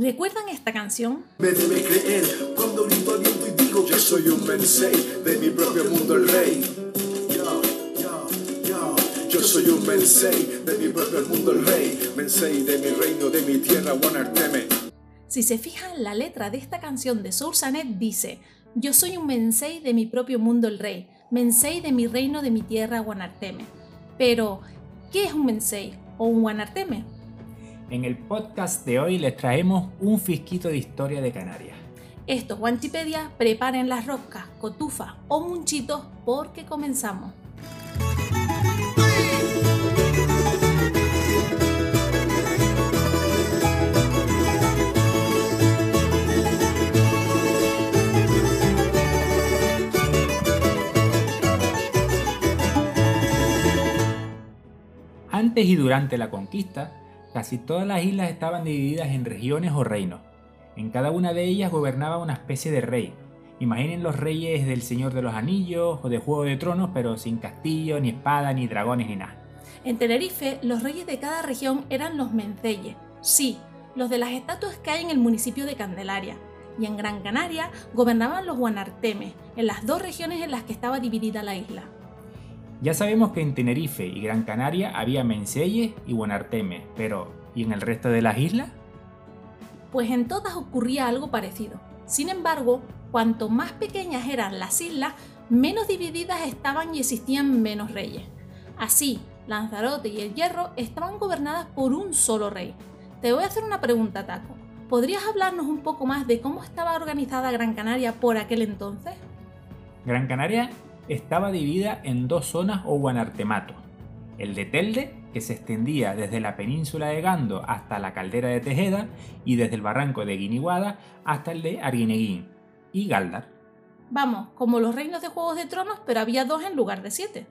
¿Recuerdan esta canción? Me debe creer cuando grito al viento y digo que soy un mensei de mi propio mundo el rey. Yo, yo, yo, yo soy un mensei de mi propio mundo el rey, mensei de mi reino, de mi tierra, Wanarteme. Si se fijan, la letra de esta canción de Soursanet dice: Yo soy un mensei de mi propio mundo el rey, mensei de mi reino, de mi tierra, Wanarteme. Pero, ¿qué es un mensei o un Wanarteme? En el podcast de hoy les traemos un fisquito de historia de Canarias. Estos Wanchipedia preparen las roscas, cotufa o munchitos porque comenzamos. Antes y durante la conquista, casi todas las islas estaban divididas en regiones o reinos. En cada una de ellas gobernaba una especie de rey. Imaginen los reyes del Señor de los Anillos o de Juego de Tronos, pero sin castillo, ni espada, ni dragones, ni nada. En Tenerife, los reyes de cada región eran los menceyes, sí, los de las estatuas que hay en el municipio de Candelaria. Y en Gran Canaria gobernaban los guanartemes, en las dos regiones en las que estaba dividida la isla. Ya sabemos que en Tenerife y Gran Canaria había menceyes y guanartemes, pero ¿y en el resto de las islas? Pues en todas ocurría algo parecido. Sin embargo, cuanto más pequeñas eran las islas, menos divididas estaban y existían menos reyes. Así, Lanzarote y el Hierro estaban gobernadas por un solo rey. Te voy a hacer una pregunta, Taco. ¿Podrías hablarnos un poco más de cómo estaba organizada Gran Canaria por aquel entonces? Gran Canaria estaba dividida en dos zonas o guanartematos. El de Telde, que se extendía desde la península de Gando hasta la caldera de Tejeda y desde el barranco de Guiniguada hasta el de Arguineguín, y Galdar. Vamos, como los reinos de Juegos de Tronos, pero había dos en lugar de siete.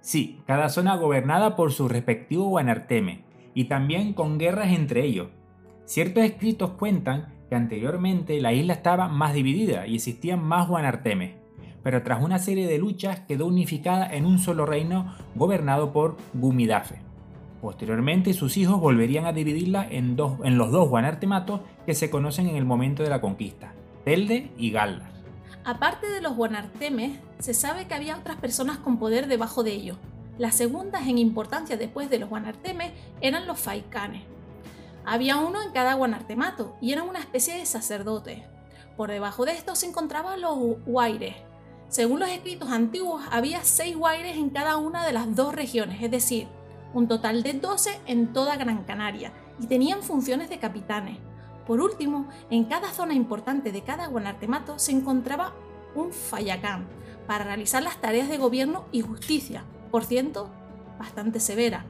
Sí, cada zona gobernada por su respectivo guanarteme, y también con guerras entre ellos. Ciertos escritos cuentan que anteriormente la isla estaba más dividida y existían más guanartemes, pero tras una serie de luchas quedó unificada en un solo reino gobernado por Gumidafe. Posteriormente sus hijos volverían a dividirla en, los dos guanartematos que se conocen en el momento de la conquista, Telde y Galdar. Aparte de los guanartemes, se sabe que había otras personas con poder debajo de ellos. Las segundas en importancia después de los guanartemes eran los faicanes. Había uno en cada guanartemato y eran una especie de sacerdotes. Por debajo de estos se encontraban los huaires. Según los escritos antiguos, había seis huaires en cada una de las dos regiones, es decir, un total de 12 en toda Gran Canaria, y tenían funciones de capitanes. Por último, en cada zona importante de cada guanartemato se encontraba un fayacán para realizar las tareas de gobierno y justicia, por cierto, bastante severa.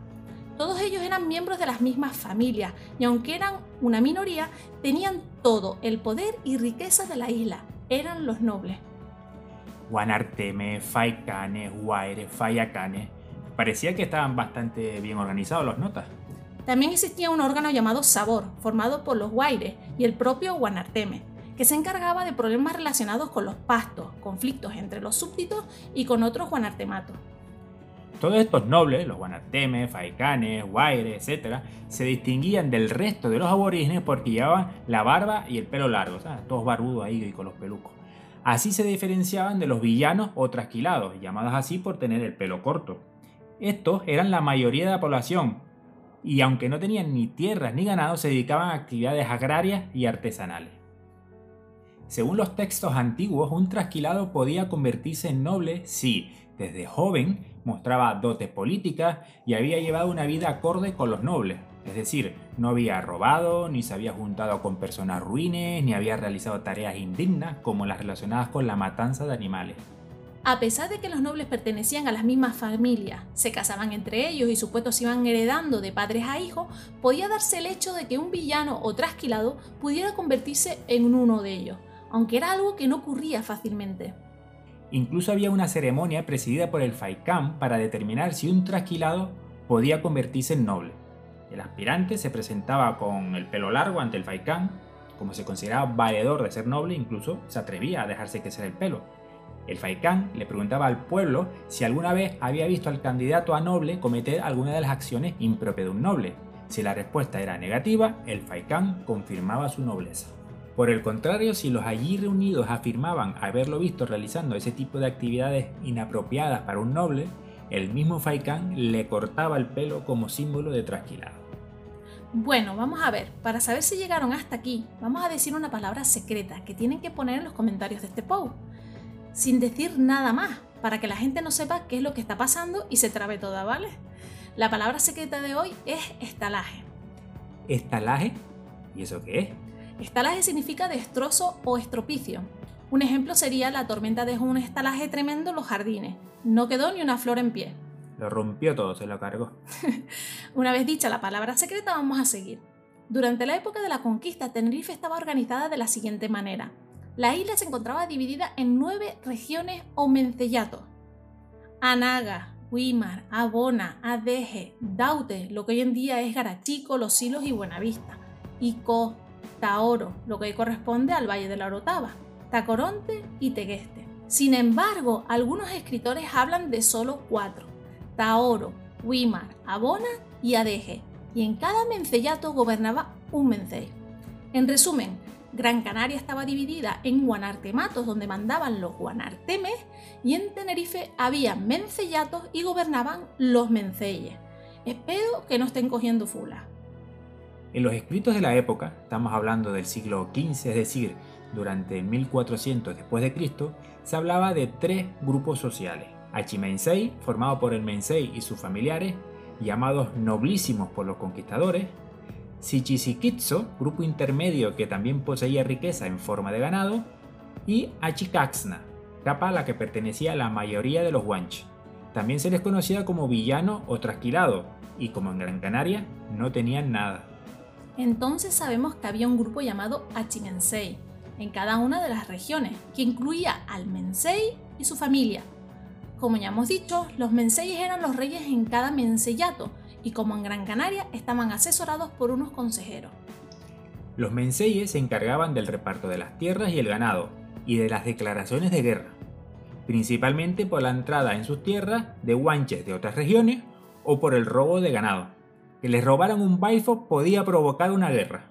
Todos ellos eran miembros de las mismas familias y aunque eran una minoría, tenían todo el poder y riqueza de la isla. Eran los nobles. Guanarteme, Faicanes, Guaire, Fayacanes. Parecía que estaban bastante bien organizados los notas. También existía un órgano llamado Sabor, formado por los Guaires y el propio Guanarteme, que se encargaba de problemas relacionados con los pastos, conflictos entre los súbditos y con otros guanartematos. Todos estos nobles, los guanartemes, faicanes, guaires, etc., se distinguían del resto de los aborígenes porque llevaban la barba y el pelo largo, ¿sabes? todos barbudos ahí y con los pelucos. Así se diferenciaban de los villanos o trasquilados, llamados así por tener el pelo corto. Estos eran la mayoría de la población, y aunque no tenían ni tierras ni ganado, se dedicaban a actividades agrarias y artesanales. Según los textos antiguos, un trasquilado podía convertirse en noble si, desde joven, mostraba dotes políticas y había llevado una vida acorde con los nobles. Es decir, no había robado, ni se había juntado con personas ruines, ni había realizado tareas indignas como las relacionadas con la matanza de animales. A pesar de que los nobles pertenecían a las mismas familias, se casaban entre ellos y sus puestos iban heredando de padres a hijos, podía darse el hecho de que un villano o trasquilado pudiera convertirse en uno de ellos, aunque era algo que no ocurría fácilmente. Incluso había una ceremonia presidida por el Faikán para determinar si un trasquilado podía convertirse en noble. El aspirante se presentaba con el pelo largo ante el Faikán, como se consideraba valedor de ser noble, incluso se atrevía a dejarse crecer el pelo. El Faikán le preguntaba al pueblo si alguna vez había visto al candidato a noble cometer alguna de las acciones impropias de un noble. Si la respuesta era negativa, el faikán confirmaba su nobleza. Por el contrario, si los allí reunidos afirmaban haberlo visto realizando ese tipo de actividades inapropiadas para un noble, el mismo faikán le cortaba el pelo como símbolo de trasquilado. Bueno, vamos a ver, para saber si llegaron hasta aquí, vamos a decir una palabra secreta que tienen que poner en los comentarios de este post, sin decir nada más, para que la gente no sepa qué es lo que está pasando y se trabe toda, ¿vale? La palabra secreta de hoy es estalaje. ¿Estalaje? ¿Y eso qué es? Estalaje significa destrozo o estropicio. Un ejemplo sería la tormenta dejó un estalaje tremendo en los jardines. No quedó ni una flor en pie. Lo rompió todo, se lo cargó. Una vez dicha la palabra secreta, vamos a seguir. Durante la época de la conquista, Tenerife estaba organizada de la siguiente manera. La isla se encontraba dividida en nueve regiones o mencellatos. Anaga, Huimar, Abona, Adeje, Daute, lo que hoy en día es Garachico, Los Silos y Buenavista, Ico, Taoro, lo que corresponde al Valle de la Orotava, Tacoronte y Tegueste. Sin embargo, algunos escritores hablan de solo cuatro, Taoro, Wimar, Abona y Adeje, y en cada mencellato gobernaba un mencey. En resumen, Gran Canaria estaba dividida en guanartematos donde mandaban los guanartemes y en Tenerife había mencellatos y gobernaban los menceyes. Espero que no estén cogiendo fula. En los escritos de la época, estamos hablando del siglo XV, es decir, durante 1400 después de Cristo, se hablaba de tres grupos sociales. Achimensei, formado por el Mensei y sus familiares, llamados noblísimos por los conquistadores, Sichisikitso, grupo intermedio que también poseía riqueza en forma de ganado, y Achikaxna, capa a la que pertenecía la mayoría de los guanches. También se les conocía como villano o trasquilado, y como en Gran Canaria, no tenían nada. Entonces sabemos que había un grupo llamado Achimensei en cada una de las regiones, que incluía al Mensei y su familia, como ya hemos dicho, los menseyes eran los reyes en cada menseyato y como en Gran Canaria estaban asesorados por unos consejeros. Los menseyes se encargaban del reparto de las tierras y el ganado y de las declaraciones de guerra, principalmente por la entrada en sus tierras de guanches de otras regiones o por el robo de ganado. Que les robaran un baifo podía provocar una guerra.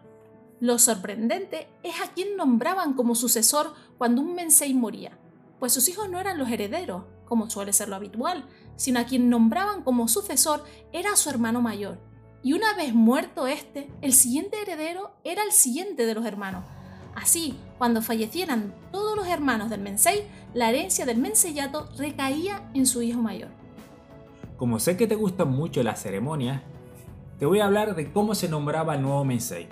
Lo sorprendente es a quien nombraban como sucesor cuando un mensei moría, pues sus hijos no eran los herederos, como suele ser lo habitual, sino a quien nombraban como sucesor era su hermano mayor. Y una vez muerto este, el siguiente heredero era el siguiente de los hermanos. Así, cuando fallecieran todos los hermanos del Mensei, la herencia del Menseyato recaía en su hijo mayor. Como sé que te gustan mucho las ceremonias, te voy a hablar de cómo se nombraba el nuevo Mensei.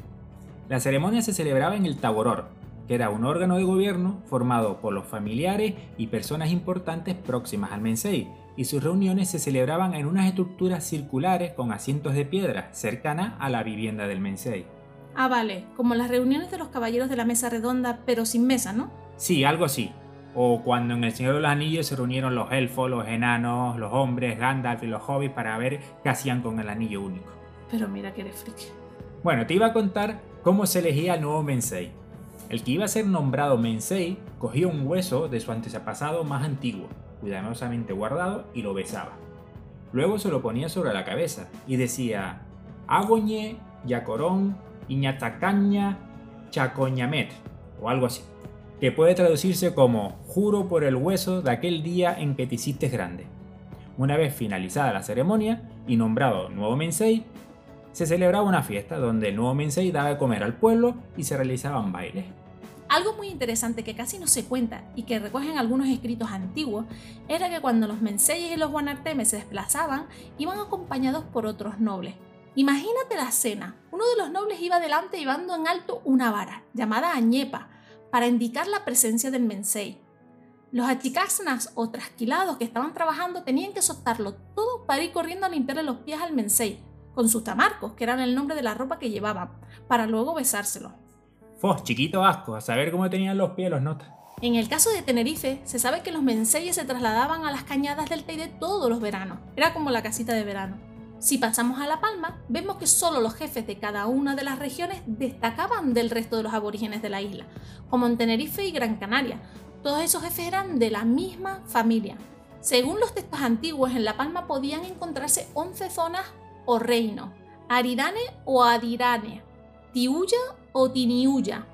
La ceremonia se celebraba en el Taboror, que era un órgano de gobierno formado por los familiares y personas importantes próximas al Mensei, y sus reuniones se celebraban en unas estructuras circulares con asientos de piedra cercana a la vivienda del Mensei. Ah, vale, como las reuniones de los caballeros de la mesa redonda, pero sin mesa, ¿no? Sí, algo así. O cuando en El Señor de los Anillos se reunieron los elfos, los enanos, los hombres, Gandalf y los hobbits para ver qué hacían con el anillo único. Pero mira que eres friki. Bueno, te iba a contar cómo se elegía el nuevo Mensei. El que iba a ser nombrado Mensei cogía un hueso de su antepasado más antiguo, cuidadosamente guardado, y lo besaba. Luego se lo ponía sobre la cabeza y decía Agoñe, Yacorón, Iñatacaña, Chacoñamet, o algo así, que puede traducirse como Juro por el hueso de aquel día en que te hiciste grande. Una vez finalizada la ceremonia y nombrado nuevo Mensei, se celebraba una fiesta donde el nuevo Mensei daba de comer al pueblo y se realizaban bailes. Algo muy interesante que casi no se cuenta y que recogen algunos escritos antiguos era que cuando los menseyes y los guanartemes se desplazaban, iban acompañados por otros nobles. Imagínate la escena. Uno de los nobles iba delante llevando en alto una vara, llamada añepa, para indicar la presencia del mensei. Los achicasnas o trasquilados que estaban trabajando tenían que soltarlo todo para ir corriendo a limpiarle los pies al mensei, con sus tamarcos, que eran el nombre de la ropa que llevaban, para luego besárselo. Fos, chiquito asco, a saber cómo tenían los pies los notas. En el caso de Tenerife, se sabe que los menseyes se trasladaban a las cañadas del Teide todos los veranos. Era como la casita de verano. Si pasamos a La Palma, vemos que solo los jefes de cada una de las regiones destacaban del resto de los aborígenes de la isla, como en Tenerife y Gran Canaria. Todos esos jefes eran de la misma familia. Según los textos antiguos, en La Palma podían encontrarse 11 zonas o reinos. Aridane o Adirane, Tiuya o Tiniuya,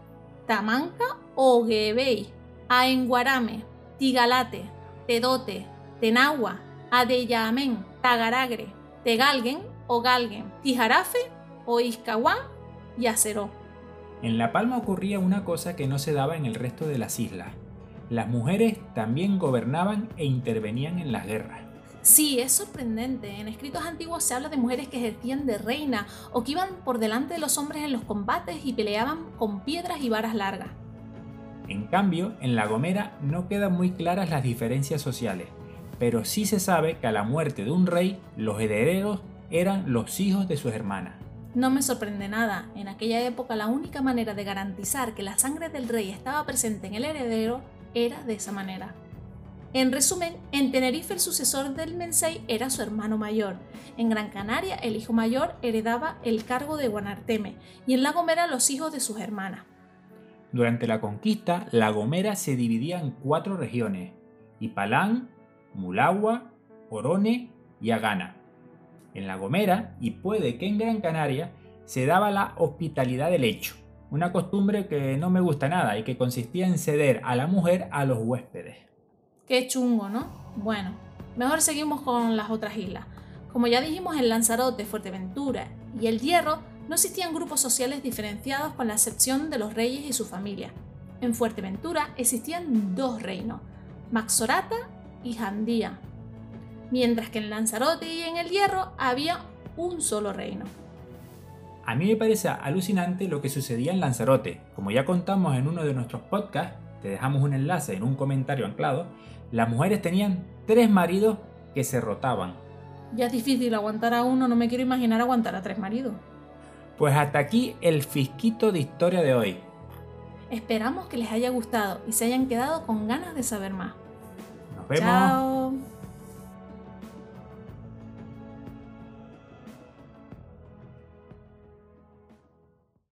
Tamanca o Gebei, Aenguarame, Tigalate, Tedote, Tenagua, Adeyamen, Tagaragre, Tegalgen o Galgen, Tijarafe o Izcahuán y Aceró. En La Palma ocurría una cosa que no se daba en el resto de las islas. Las mujeres también gobernaban e intervenían en las guerras. Sí, es sorprendente. En escritos antiguos se habla de mujeres que ejercían de reina o que iban por delante de los hombres en los combates y peleaban con piedras y varas largas. En cambio, en La Gomera no quedan muy claras las diferencias sociales, pero sí se sabe que a la muerte de un rey, los herederos eran los hijos de sus hermanas. No me sorprende nada. En aquella época la única manera de garantizar que la sangre del rey estaba presente en el heredero era de esa manera. En resumen, en Tenerife el sucesor del Mensei era su hermano mayor. En Gran Canaria el hijo mayor heredaba el cargo de Guanarteme y en La Gomera los hijos de sus hermanas. Durante la conquista, La Gomera se dividía en cuatro regiones: Ipalán, Mulagua, Orone y Agana. En La Gomera, y puede que en Gran Canaria, se daba la hospitalidad del hecho, una costumbre que no me gusta nada y que consistía en ceder a la mujer a los huéspedes. Qué chungo, ¿no? Bueno, mejor seguimos con las otras islas. Como ya dijimos, en Lanzarote, Fuerteventura y El Hierro no existían grupos sociales diferenciados con la excepción de los reyes y su familia. En Fuerteventura existían dos reinos, Maxorata y Jandía, mientras que en Lanzarote y en El Hierro había un solo reino. A mí me parece alucinante lo que sucedía en Lanzarote. Como ya contamos en uno de nuestros podcasts, te dejamos un enlace en un comentario anclado, las mujeres tenían tres maridos que se rotaban. Ya es difícil aguantar a uno, no me quiero imaginar aguantar a tres maridos. Pues hasta aquí el fisquito de historia de hoy. Esperamos que les haya gustado y se hayan quedado con ganas de saber más. Nos vemos. Chao.